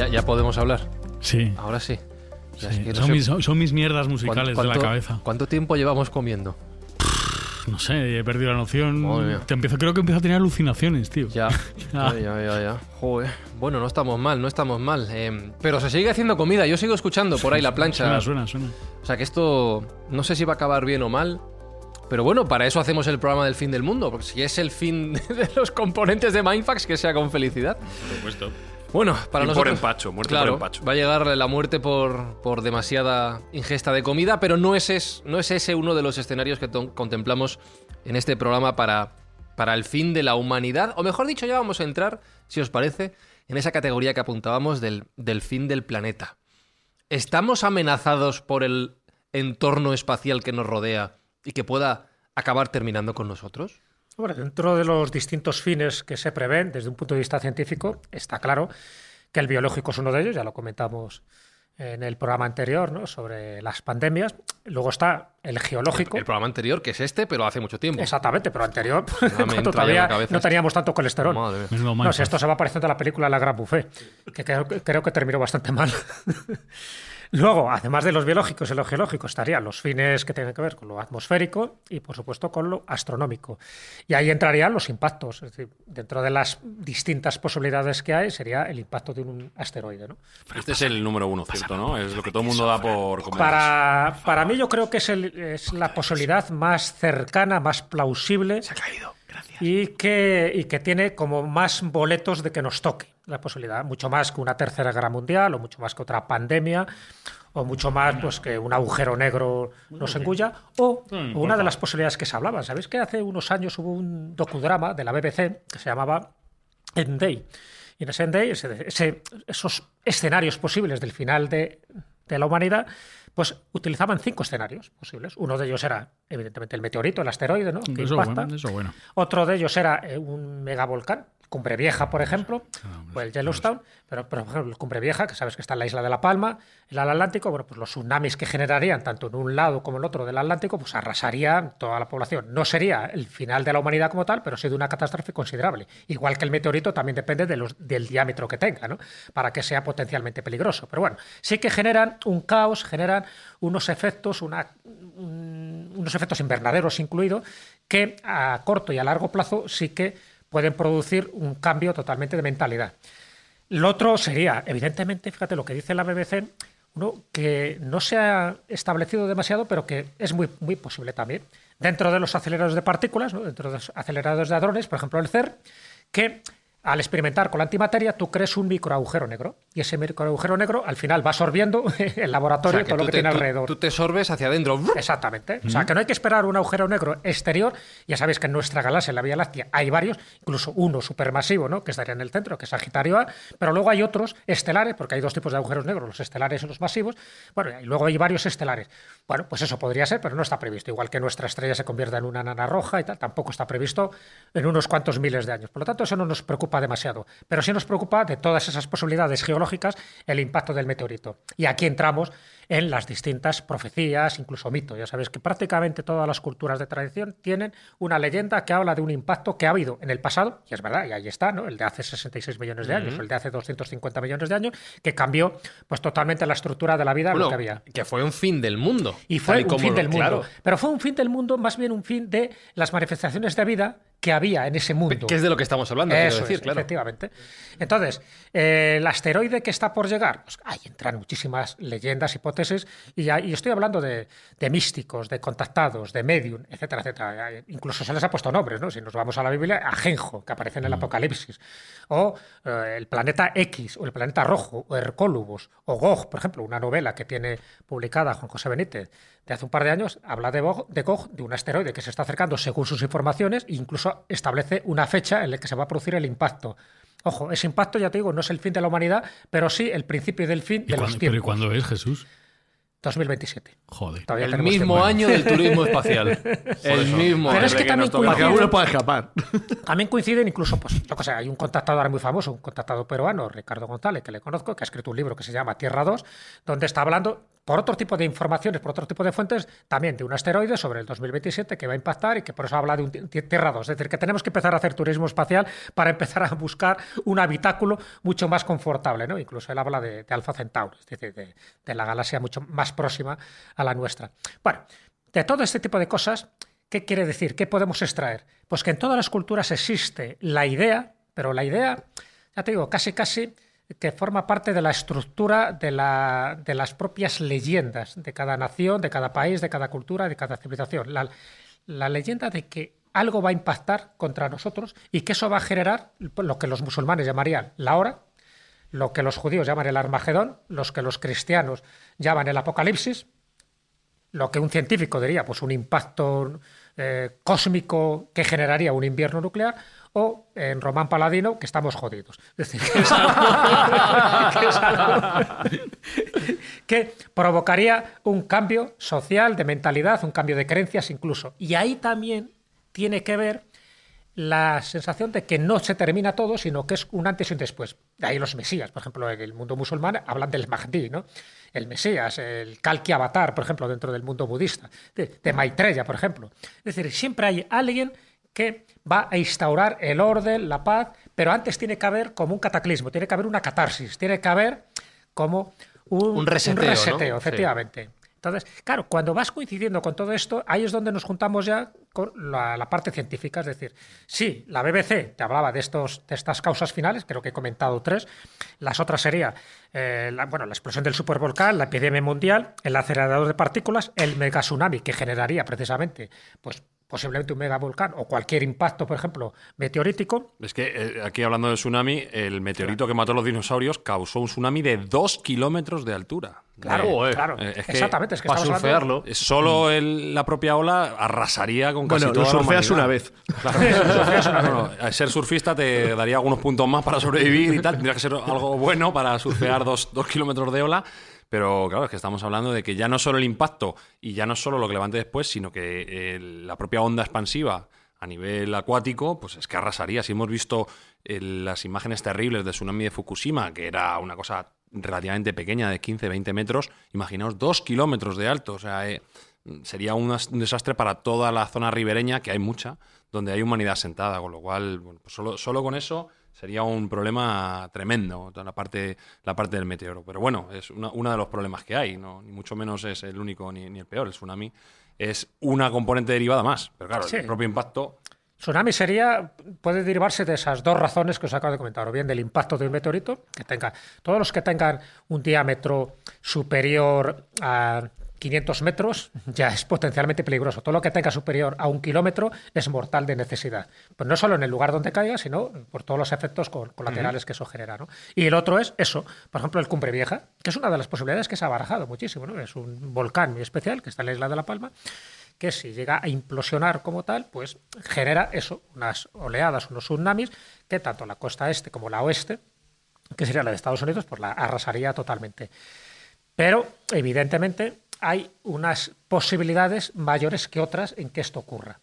Ya, ya podemos hablar. Sí. Ahora sí. Ya sí. es que no son, sé mis, son- son mis mierdas musicales de la cabeza. ¿Cuánto tiempo llevamos comiendo? No sé, he perdido la noción. Te empiezo, creo que empiezo a tener alucinaciones, tío. Ya, ya, ya, ya, ya. Joder. Bueno, no estamos mal, no estamos mal. Eh, pero se sigue haciendo comida. Yo sigo escuchando por ahí la plancha. Suena, suena, suena. O sea que esto no sé si va a acabar bien o mal. Pero bueno, para eso hacemos el programa del fin del mundo. Porque si es el fin de los componentes de Mindfax, que sea con felicidad. Por supuesto. Bueno, para Y por nosotros. empacho, muerte claro, por empacho. Va a llegar la muerte por, por demasiada ingesta de comida, pero no es, es- no es ese uno de los escenarios que contemplamos en este programa para, para el fin de la humanidad. O mejor dicho, ya vamos a entrar, si os parece, en esa categoría que apuntábamos del, del fin del planeta. ¿Estamos amenazados por el entorno espacial que nos rodea y que pueda acabar terminando con nosotros? Bueno, dentro de los distintos fines que se prevén desde un punto de vista científico, está claro que el biológico es uno de ellos, ya lo comentamos en el programa anterior, ¿no? sobre las pandemias. Luego está el geológico. El programa anterior, que es este, pero hace mucho tiempo. Exactamente, pero anterior, cuando todavía no teníamos tanto colesterol. Madre mía. Menudo No, mindfuck. si esto se va pareciendo a la película La Gran Buffet, que creo, que- creo que terminó bastante mal. Luego, además de los biológicos y los geológicos, estarían los fines que tienen que ver con lo atmosférico y, por supuesto, con lo astronómico. Y ahí entrarían los impactos. Es decir, dentro de las distintas posibilidades que hay, sería el impacto de un asteroide. ¿no? Este es el número uno, ¿cierto? ¿no? Es lo que todo el mundo da por Para, para mí, yo creo que es, el- es la posibilidad más cercana, más plausible. Se ha caído, gracias. y que, y que tiene como más boletos de que nos toque la posibilidad, mucho más que una tercera guerra mundial o mucho más que otra pandemia o mucho más pues que un agujero negro nos engulla o una de las posibilidades que se hablaban. ¿Sabéis que hace unos años hubo un docudrama de la BBC que se llamaba End Day? Y en ese End Day, ese- ese- esos escenarios posibles del final de, de la humanidad, pues utilizaban cinco escenarios posibles. Uno de ellos era, evidentemente, el meteorito, el asteroide, ¿no? Que Eso impacta. bueno, eso bueno. Otro de ellos era eh, un megavolcán, Cumbre Vieja, por ejemplo, o el Yellowstone, pero, pero, por ejemplo, Cumbre Vieja, que sabes que está en la isla de La Palma, el Atlántico, bueno, pues los tsunamis que generarían tanto en un lado como en el otro del Atlántico, pues arrasarían toda la población. No sería el final de la humanidad como tal, pero sí de una catástrofe considerable. Igual que el meteorito también depende de los- del diámetro que tenga, ¿no? Para que sea potencialmente peligroso. Pero bueno, sí que generan un caos, generan unos efectos, una, un- unos efectos invernaderos incluidos, que a corto y a largo plazo sí que pueden producir un cambio totalmente de mentalidad. Lo otro sería, evidentemente, fíjate lo que dice la BBC, uno que no se ha establecido demasiado, pero que es muy, muy posible también. Dentro de los aceleradores de partículas, ¿no? dentro de los aceleradores de hadrones, por ejemplo el CERN, que al experimentar con la antimateria tú crees un microagujero negro. Y ese microagujero negro al final va absorbiendo el O laboratorio sea, que todo lo tú que te- tiene tú- alrededor. Tú te sorbes hacia adentro. Exactamente. O sea, que no hay que esperar un agujero negro exterior. Ya sabéis que en nuestra galaxia, en la Vía Láctea, hay varios, incluso uno supermasivo, ¿no? que estaría en el centro, que es Sagitario A, pero luego hay otros estelares, porque hay dos tipos de agujeros negros, los estelares y los masivos. Bueno, y luego hay varios estelares. Bueno, pues eso podría ser, pero no está previsto. Igual que nuestra estrella se convierta en una nana roja y tal, tampoco está previsto en unos cuantos miles de años. Por lo tanto, eso no nos preocupa demasiado. Pero sí nos preocupa de todas esas posibilidades geológicas el impacto del meteorito. Y aquí entramos en las distintas profecías, incluso mitos. Ya sabéis que prácticamente todas las culturas de tradición tienen una leyenda que habla de un impacto que ha habido en el pasado, y es verdad, y ahí está, ¿no? el de hace 66 millones de años, o el de hace 250 millones de años, que cambió pues totalmente la estructura de la vida Bueno, lo que había. que fue un fin del mundo. Y fue un como fin lo- del mundo. claro. Pero fue un fin del mundo, más bien un fin de las manifestaciones de vida que había en ese mundo. Que es de lo que estamos hablando, quiero Eso decir, es, claro. efectivamente. Entonces, eh, el asteroide que está por llegar, pues, ahí entran muchísimas leyendas, hipótesis, y, y estoy hablando de, de místicos, de contactados, de medium, etcétera, etcétera. Incluso se les ha puesto nombres, ¿no? Si nos vamos a la Biblia, Ajenjo, que aparece en Mm. el Apocalipsis, o eh, el planeta X, o el planeta Rojo, o Hercólubos, o Gog, por ejemplo, una novela que tiene publicada Juan José Benítez de hace un par de años, habla de Gog, de Gog, de un asteroide que se está acercando según sus informaciones, e incluso establece una fecha en la que se va a producir el impacto. Ojo, ese impacto, ya te digo, no es el fin de la humanidad, pero sí el principio del fin ¿Y de los pero ¿y tiempos. cuándo es Jesús? 2027. Joder. Todavía El mismo tiempo. año del turismo espacial. el mismo Pero año. es que también Para que coinciden, pueda escapar. también coinciden incluso, pues, yo qué sé, hay un contactador ahora muy famoso, un contactador peruano, Ricardo González, que le conozco, que ha escrito un libro que se llama Tierra 2, donde está hablando, por otro tipo de informaciones, por otro tipo de fuentes, también de un asteroide sobre el 2027 que va a impactar y que por eso habla de un ti- Tierra 2. Es decir, que tenemos que empezar a hacer turismo espacial para empezar a buscar un habitáculo mucho más confortable, ¿no? Incluso él habla de, de Alpha Centauri, es decir, de, de la galaxia mucho más próxima a la nuestra. Bueno, de todo este tipo de cosas, ¿qué quiere decir? ¿Qué podemos extraer? Pues que en todas las culturas existe la idea, pero la idea, ya te digo, casi casi que forma parte de la estructura de, la- de las propias leyendas de cada nación, de cada país, de cada cultura, de cada civilización. La, la leyenda de que algo va a impactar contra nosotros y que eso va a generar lo que los musulmanes llamarían la hora, lo que los judíos llaman el Armagedón, los que los cristianos llaman el Apocalipsis, lo que un científico diría, pues un impacto eh, cósmico que generaría un invierno nuclear, o en Román Paladino, que estamos jodidos. Es decir, que es algo- que es algo que provocaría un cambio social, de mentalidad, un cambio de creencias incluso. Y ahí también tiene que ver la sensación de que no se termina todo, sino que es un antes y un después. De ahí los mesías, por ejemplo, en el mundo musulmán hablan del Mahdi, ¿no? El mesías, el Kalki Avatar, por ejemplo, dentro del mundo budista, de, de Maitreya, por ejemplo. Es decir, siempre hay alguien que va a instaurar el orden, la paz, pero antes tiene que haber como un cataclismo, tiene que haber una catarsis, tiene que haber como un, Un reseteo, ¿no? reseteo, efectivamente. Entonces, claro, cuando vas coincidiendo con todo esto, ahí es donde nos juntamos ya con la, la parte científica. Es decir, sí, la BBC te hablaba de, estos, de estas causas finales, creo que he comentado tres. Las otras sería eh, la, bueno, la explosión del supervolcán, la epidemia mundial, el acelerador de partículas, el megatsunami que generaría precisamente pues, posiblemente un megavolcán o cualquier impacto, por ejemplo, meteorítico. Es que eh, aquí hablando del tsunami, el meteorito que mató a los dinosaurios causó un tsunami de dos kilómetros de altura. Claro, Eh, claro. eh, es que Exactamente, es que para surfearlo. eh, Solo el- la propia ola arrasaría con casi Bueno, toda lo la surfeas una vez. Claro. Bueno, a ser surfista te daría algunos puntos más para sobrevivir y tal. Tendría que ser algo bueno para surfear dos, dos kilómetros de ola. Pero claro, es que estamos hablando de que ya no solo el impacto y ya no solo lo que levante después, sino que eh, la propia onda expansiva a nivel acuático, pues es que arrasaría. Si hemos visto eh, las imágenes terribles del tsunami de Fukushima, que era una cosa relativamente pequeña, de 15, 20 metros, imaginaos dos kilómetros de alto. O sea, eh, sería un, as- un desastre para toda la zona ribereña, que hay mucha, donde hay humanidad sentada, con lo cual, bueno, pues solo, solo con eso sería un problema tremendo, la parte, la parte del meteoro. Pero bueno, es una- uno de los problemas que hay, ¿no? ni mucho menos es el único ni, ni el peor. El tsunami es una componente derivada más, pero claro, Sí. el propio impacto Tsunami sería, puede derivarse de esas dos razones que os acabo de comentar, o bien del impacto de un meteorito, que tenga, todos los que tengan un diámetro superior a 500 metros ya es potencialmente peligroso. Todo lo que tenga superior a un kilómetro es mortal de necesidad. Pues no solo en el lugar donde caiga, sino por todos los efectos col- colaterales que eso genera. ¿no? Y el otro es eso, por ejemplo, el Cumbre Vieja, que es una de las posibilidades que se ha barajado muchísimo. ¿no? Es un volcán muy especial que está en la isla de La Palma, que si llega a implosionar como tal, pues genera eso, unas oleadas, unos tsunamis, que tanto la costa este como la oeste, que sería la de Estados Unidos, pues la arrasaría totalmente. Pero, evidentemente, hay unas posibilidades mayores que otras en que esto ocurra.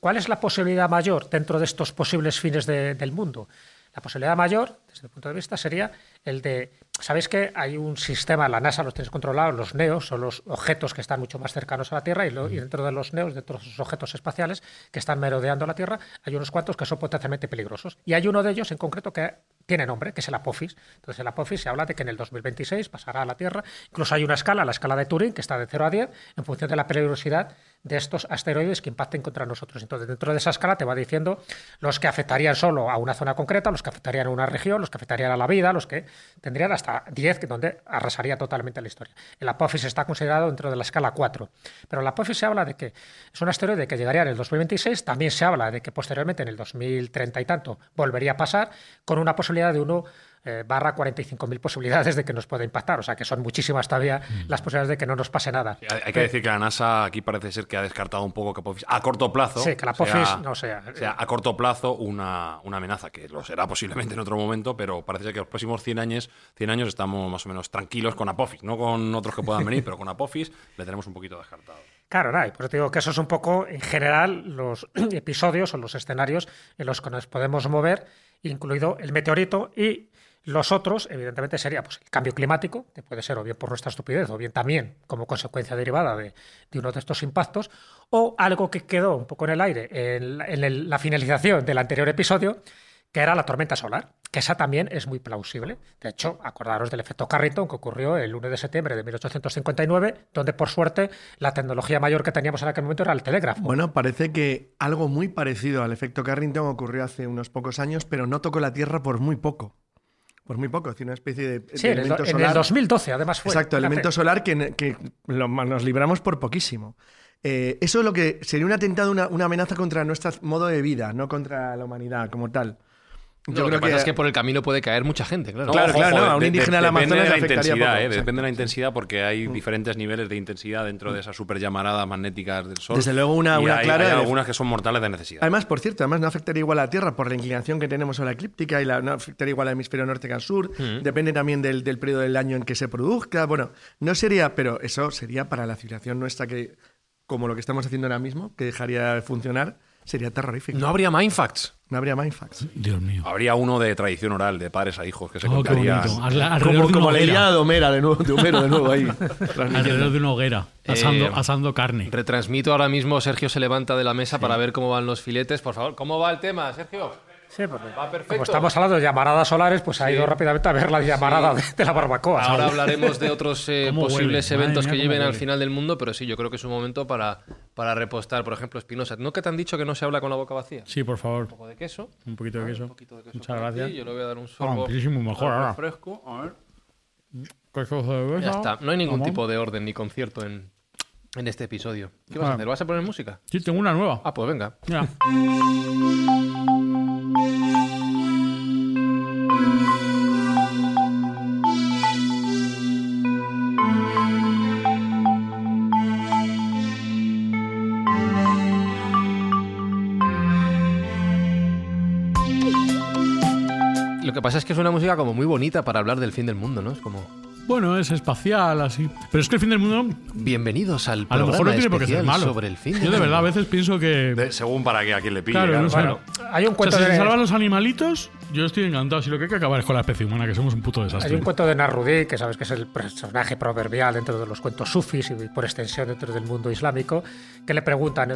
¿cuál es la posibilidad mayor dentro de estos posibles fines de- del mundo? La posibilidad mayor, desde mi punto de vista, sería el de Sabéis que hay un sistema, la NASA los tenéis controlados, los NEOs son los objetos que están mucho más cercanos a la Tierra y, y dentro de los NEOs, dentro de esos objetos espaciales que están merodeando la Tierra, hay unos cuantos que son potencialmente peligrosos. Y hay uno de ellos en concreto que tiene nombre, que es el Apophis. Entonces, el Apophis se habla de que en el 2026 pasará a la Tierra. Incluso hay una escala, la escala de Turing, que está de 0 a 10, en función de la peligrosidad de estos asteroides que impacten contra nosotros. Entonces, dentro de esa escala te va diciendo los que afectarían solo a una zona concreta, los que afectarían a una región, los que afectarían a la vida, los que tendrían hasta 10, donde arrasaría totalmente la historia. El Apophis está considerado dentro de la escala 4. Pero el Apophis se habla de que es un asteroide que llegaría en el 2026, también se habla de que posteriormente en el 2030 y tanto volvería a pasar, con una posibilidad de uno eh, barra 45.000 posibilidades de que nos pueda impactar. O sea, que son muchísimas todavía mm. las posibilidades de que no nos pase nada. hay, que decir que la NASA aquí parece ser que ha descartado un poco que a corto plazo. Sí, que la Apophis no sea. sea a corto plazo una, una, amenaza, que lo será posiblemente en otro momento, pero parece ser que los próximos 100 años, 100 años estamos más o menos tranquilos con Apophis, no con otros que puedan venir, pero con Apophis le tenemos un poquito descartado. Claro, no, y por eso digo que eso es un poco, en general, los episodios o los escenarios en los que nos podemos mover, incluido el meteorito y los otros, evidentemente, sería pues, el cambio climático, que puede ser o bien por nuestra estupidez o bien también como consecuencia derivada de, uno de estos impactos, o algo que quedó un poco en el aire en, la finalización del anterior episodio, que era la tormenta solar, que esa también es muy plausible. De hecho, acordaros del efecto Carrington que ocurrió el 1 de septiembre de 1859, donde por suerte la tecnología mayor que teníamos en aquel momento era el telégrafo. Bueno, parece que algo muy parecido al efecto Carrington ocurrió hace unos pocos años, pero no tocó la Tierra por muy poco. Por muy poco, es una especie de, sí, elemento en el, En el 2012, además fue. Exacto, elemento solar que, nos libramos por poquísimo. Eh, eso es lo que sería un atentado, una, una amenaza contra nuestro modo de vida, no contra la humanidad como tal. Yo lo que pasa es que por el camino puede caer mucha gente, claro. claro, claro, a un indígena de, Amazonas depende de la intensidad, eh, depende de la intensidad porque hay mm. diferentes niveles de intensidad dentro de esas super llamaradas magnéticas del Sol. Desde luego una, una hay, clara... Hay algunas que son mortales de necesidad. Además, por cierto, además no afectaría igual a la Tierra por la inclinación que tenemos a la eclíptica y la, no afectaría igual al hemisferio norte que al sur. Mm. Depende también del, del periodo del año en que se produzca. Bueno, no sería, pero eso sería para la civilización nuestra que, como lo que estamos haciendo ahora mismo, que dejaría de funcionar Sería terrorífico. No habría Mindfacts. No habría Mindfacts. Dios mío. Habría uno de tradición oral, de padres a hijos, que se oh, contaría. Como, como la de Homero de nuevo, de Homero de nuevo ahí. Alrededor de una hoguera, asando, eh, asando, carne. Retransmito ahora mismo, Sergio se levanta de la mesa para ver cómo van los filetes. Por favor, ¿cómo va el tema, Sergio? Sí, porque Va perfecto. como estamos hablando de llamaradas solares, pues ha ido rápidamente a ver la llamarada de, la barbacoa. Ahora hablaremos de otros eh, posibles eventos que lleven al final del mundo, pero sí, yo creo que es un momento para, para repostar. Por ejemplo, Espinosa, ¿no que te han dicho que no se habla con la boca vacía? Sí, por favor. Un poco de queso. Un poquito de queso. Un poquito de queso Muchas gracias. Yo le voy a dar un sorbo. Ah, mejor ahora. fresco. A ver. Ya está. No hay ningún tipo de orden ni concierto en, en este episodio. ¿Qué vas a hacer? ¿Vas a poner música? Sí, tengo una nueva. Ah, pues venga. Ya. Lo que pasa es que es una música como muy bonita para hablar del fin del mundo, ¿no? Es como... Bueno, es espacial, así. Pero es que el fin del mundo. Bienvenidos al programa a lo mejor no tiene por qué ser malo. sobre el fin. Yo de verdad a veces pienso que. según para que a quien le pille. Claro, claro. hay un cuento o sea, si se salvan los animalitos, yo estoy encantado. Si lo que hay que acabar es con la especie humana, que somos un puto desastre. Hay un cuento de Narrudi, que sabes que es el personaje proverbial dentro de los cuentos sufis y por extensión dentro del mundo islámico, que le preguntan: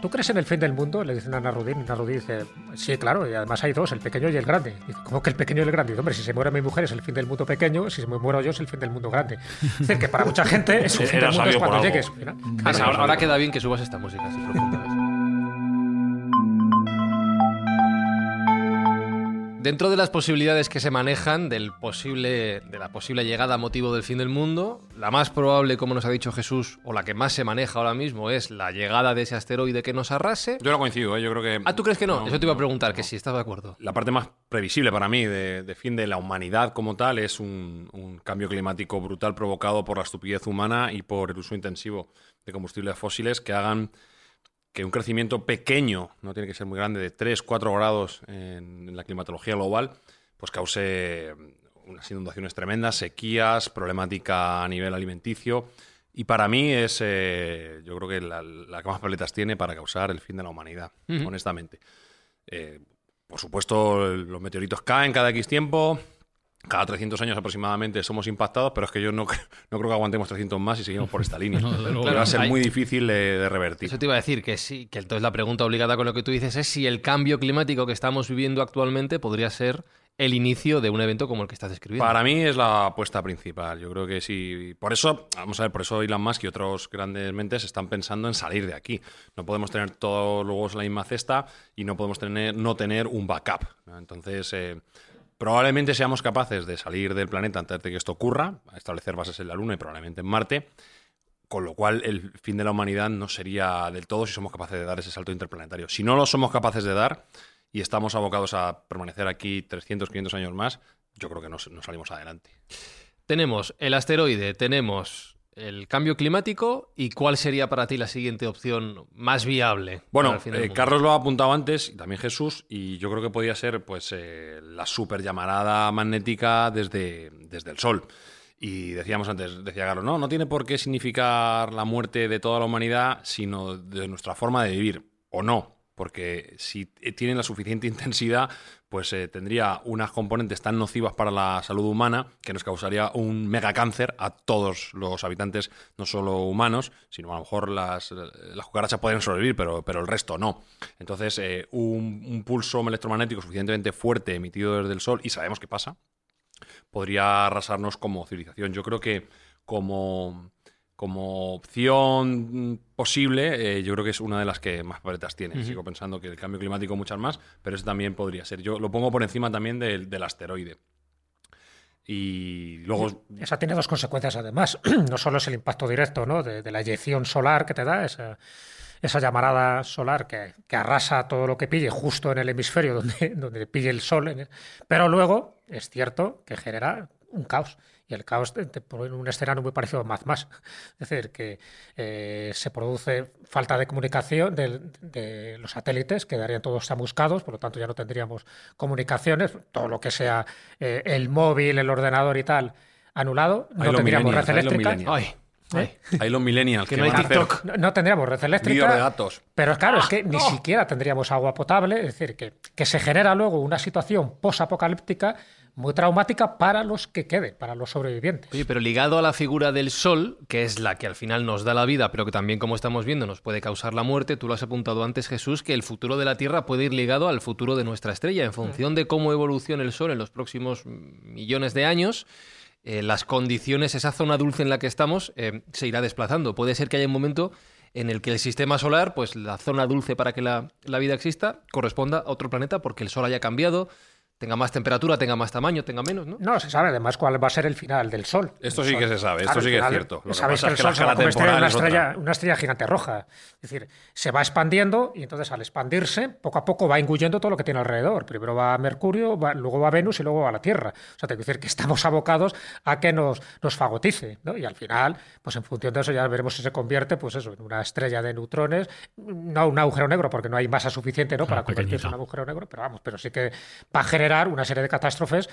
¿Tú crees en el fin del mundo? Le dicen a Narudi, y Narudi dice: Sí, claro, y además hay dos, el pequeño y el grande. Dice: ¿Cómo que el pequeño y el grande? Dice, Hombre, si se muere mi mujer es el fin del mundo pequeño, si se me muero yo es el fin del mundo grande. Es decir, que para mucha gente es un fin del mundo cuando llegues. ahora, queda bien que subas esta música así profunda. Dentro de las posibilidades que se manejan del posible, de la posible llegada a motivo del fin del mundo, la más probable, como nos ha dicho Jesús, o la que más se maneja ahora mismo, es la llegada de ese asteroide que nos arrase. Yo no coincido, ¿eh? yo creo que... Ah, ¿tú crees que no? Eso te iba a preguntar, que si estás de acuerdo. La parte más previsible para mí de, fin de la humanidad como tal es un, un cambio climático brutal provocado por la estupidez humana y por el uso intensivo de combustibles fósiles que hagan que un crecimiento pequeño, no tiene que ser muy grande, de 3, 4 grados en, la climatología global, pues cause unas inundaciones tremendas, sequías, problemática a nivel alimenticio. Y para mí es, eh, yo creo que la, que más paletas tiene para causar el fin de la humanidad, honestamente. Eh, por supuesto, los meteoritos caen cada X tiempo, cada 300 años aproximadamente somos impactados, pero es que yo no, no creo que aguantemos 300 más y seguimos por esta línea. No, desde luego. Claro, va a ser Hay- muy difícil de, de revertir. Eso te iba a decir que sí, que entonces la pregunta obligada con lo que tú dices es si el cambio climático que estamos viviendo actualmente podría ser el inicio de un evento como el que estás describiendo. Para mí es la apuesta principal. Yo creo que sí. Por eso, vamos a ver, por eso Elon Musk y otros grandes mentes están pensando en salir de aquí. No podemos tener todos los huevos en la misma cesta y no podemos tener, no tener un backup. Entonces, eh, probablemente seamos capaces de salir del planeta antes de que esto ocurra, establecer bases en la Luna y probablemente en Marte. Con lo cual, el fin de la humanidad no sería del todo si somos capaces de dar ese salto interplanetario. Si no lo somos capaces de dar y estamos abocados a permanecer aquí 300, 500 años más, yo creo que no, no salimos adelante. Tenemos el asteroide, tenemos el cambio climático y cuál sería para ti la siguiente opción más viable. Bueno, eh? Carlos lo ha apuntado antes y también Jesús, y yo creo que podría ser pues eh, la super llamarada magnética desde, desde el Sol. Y decíamos antes, decía Carlos, no, no tiene por qué significar la muerte de toda la humanidad, sino de nuestra forma de vivir, o no, porque si eh, tiene la suficiente intensidad, pues eh, tendría unas componentes tan nocivas para la salud humana que nos causaría un megacáncer a todos los habitantes, no solo humanos, sino a lo mejor las, las cucarachas pueden sobrevivir, pero, pero el resto no. Entonces, eh, un pulso electromagnético suficientemente fuerte emitido desde el Sol, y sabemos qué pasa, podría arrasarnos como civilización. Yo creo que como, como opción posible, eh, yo creo que es una de las que más papeletas tiene. Sigo pensando que el cambio climático muchas más, pero eso también podría ser. Yo lo pongo por encima también del, del asteroide. Y luego... Esa tiene dos consecuencias además. No solo es el impacto directo ¿no? de, de la eyección solar que te da, esa, esa llamarada solar que, que arrasa todo lo que pille justo en el hemisferio donde, donde pille el sol, pero luego es cierto que genera un caos. Y el caos te, te pone un escenario muy parecido a Mad Max. Es decir, que eh, se produce falta de comunicación de, de los satélites, quedarían todos chamuscados, por lo tanto ya no tendríamos comunicaciones, todo lo que sea eh, el móvil, el ordenador y tal, anulado, no tendríamos red eléctrica. ay. Hay los millennials Que que, no hay TikTok. No, no tendríamos red eléctrica. de gatos. Pero claro, es que ni siquiera tendríamos agua potable, es decir, que, que se genera luego una situación posapocalíptica muy traumática para los que queden, para los sobrevivientes. Oye, pero ligado a la figura del Sol, que es la que al final nos da la vida, pero que también, como estamos viendo, nos puede causar la muerte, tú lo has apuntado antes, Jesús, que el futuro de la Tierra puede ir ligado al futuro de nuestra estrella. En función de cómo evolucione el Sol en los próximos millones de años, eh, las condiciones, esa zona dulce en la que estamos, eh, se irá desplazando. Puede ser que haya un momento en el que el sistema solar, pues la zona dulce para que la, la vida exista, corresponda a otro planeta porque el Sol haya cambiado, tenga más temperatura, tenga más tamaño, tenga menos, ¿no? No se sabe además cuál va a ser el final del Sol. Esto El sí Sol. que se sabe, esto Claro, sí que es cierto. Lo que pasa que es el que la Sol se va a escala convertir en una es estrella, una estrella gigante roja. Es decir, se va expandiendo y entonces al expandirse, poco a poco va engulliendo todo lo que tiene alrededor. Primero va a Mercurio, va- luego va a Venus y luego va a la Tierra. O sea, te quiero decir que estamos abocados a que nos, nos fagotice. ¿no? Y al final, pues en función de eso ya veremos si se convierte pues eso, en una estrella de neutrones, no un agujero negro, porque no hay masa suficiente ¿no? para convertirse en un agujero negro, pero vamos, pero sí que va a generar una serie de catástrofes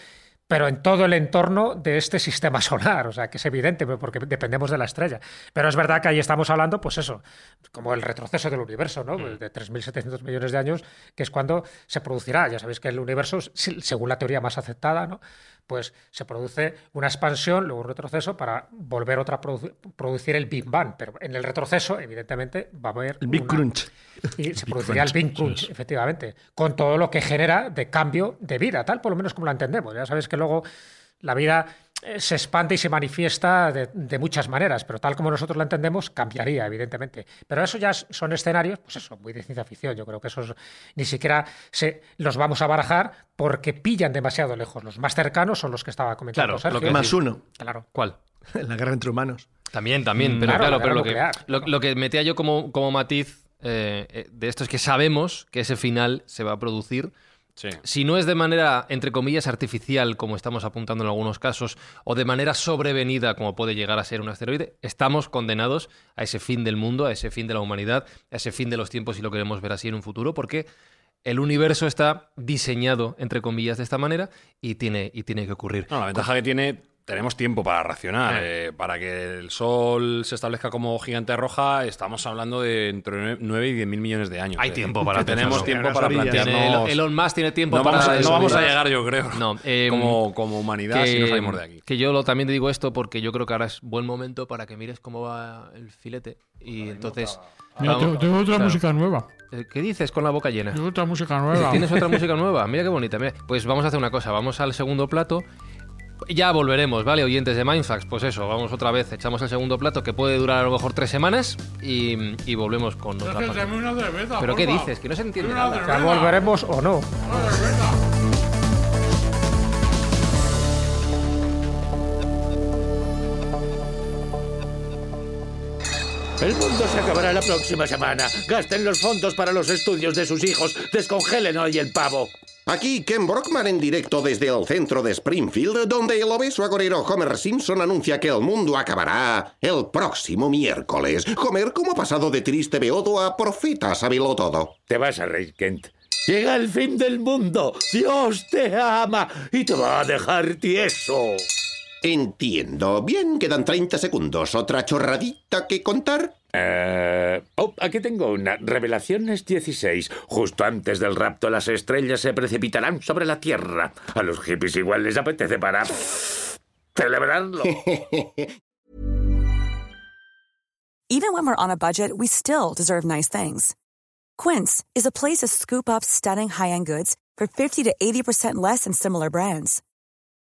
pero en todo el entorno de este sistema solar, o sea, que es evidente, porque dependemos de la estrella. Pero es verdad que ahí estamos hablando, pues eso, como el retroceso del universo, ¿no? Mm. De 3.700 millones de años, que es cuando se producirá. Ya sabéis que el universo, según la teoría más aceptada, ¿no? Pues se produce una expansión, luego un retroceso para volver otra a produ- producir el Big Bang. Pero en el retroceso, evidentemente, va a haber El Big una- Crunch. y se produciría el Big Crunch, es. efectivamente, con todo lo que genera de cambio de vida, tal por lo menos como la entendemos. Ya sabéis que luego la vida se expande y se manifiesta de, de muchas maneras, pero tal como nosotros la entendemos, cambiaría, evidentemente. Pero eso ya son escenarios, pues eso, muy de ciencia ficción. Yo creo que esos ni siquiera se, los vamos a barajar porque pillan demasiado lejos. Los más cercanos son los que estaba comentando Claro, Sergio. lo que Más uno. Claro. ¿Cuál? La guerra entre humanos. También, también, pero claro, claro, la pero lo que, lo que metía yo como, como matiz eh, eh, de esto es que sabemos que ese final se va a producir. Sí. Si no es de manera, entre comillas, artificial, como estamos apuntando en algunos casos, o de manera sobrevenida, como puede llegar a ser un asteroide, estamos condenados a ese fin del mundo, a ese fin de la humanidad, a ese fin de los tiempos, si lo queremos ver así en un futuro, porque el universo está diseñado, entre comillas, de esta manera y tiene, y tiene que ocurrir. No, la ventaja que tiene tenemos tiempo para racionar. Eh, para que el Sol se establezca como gigante roja, estamos hablando de entre 9 y 10 mil millones de años. Hay Eh, tiempo para Tenemos tiempo para plantearnos. Elon Musk tiene tiempo no para vamos, a, no vamos a llegar, yo creo. No, eh, como, como humanidad, si no salimos de aquí. Que yo lo, también te digo esto porque yo creo que ahora es buen momento para que mires cómo va el filete. Y entonces. Mira, vamos- tengo, tengo otra claro. música nueva. Eh, ¿Qué dices con la boca llena? Tengo otra música nueva. ¿Tienes otra música nueva? Mira qué bonita. Mira. Pues vamos a hacer una cosa. Vamos al segundo plato. Ya volveremos, ¿vale? Oyentes de Mindfax, pues eso, vamos otra vez, echamos el segundo plato que puede durar a lo mejor tres semanas y, y volvemos con otra parte. una cerveza, ¿Pero qué dices? Que no se entiende nada. Volveremos o no. Una cerveza. El mundo se acabará la próxima semana. Gasten los fondos para los estudios de sus hijos. Descongelen hoy el pavo. Aquí Ken Brockman en directo desde el centro de Springfield, donde el obeso agorero Homer Simpson anuncia que el mundo acabará el próximo miércoles. Homer, ¿cómo ha pasado de triste beodo a profeta sabelo todo? Te vas a reír, Kent. Llega el fin del mundo. Dios te ama y te va a dejar tieso. Entiendo. Bien, quedan 30 segundos. ¿Otra chorradita que contar? Eh, oh, aquí tengo una. Revelaciones 16. Justo antes del rapto, las estrellas se precipitarán sobre la Tierra. A los hippies igual les apetece para celebrarlo. Even when we're on a budget, we still deserve nice things. Quince is a place to scoop up stunning high-end goods for 50 to 80% less than similar brands.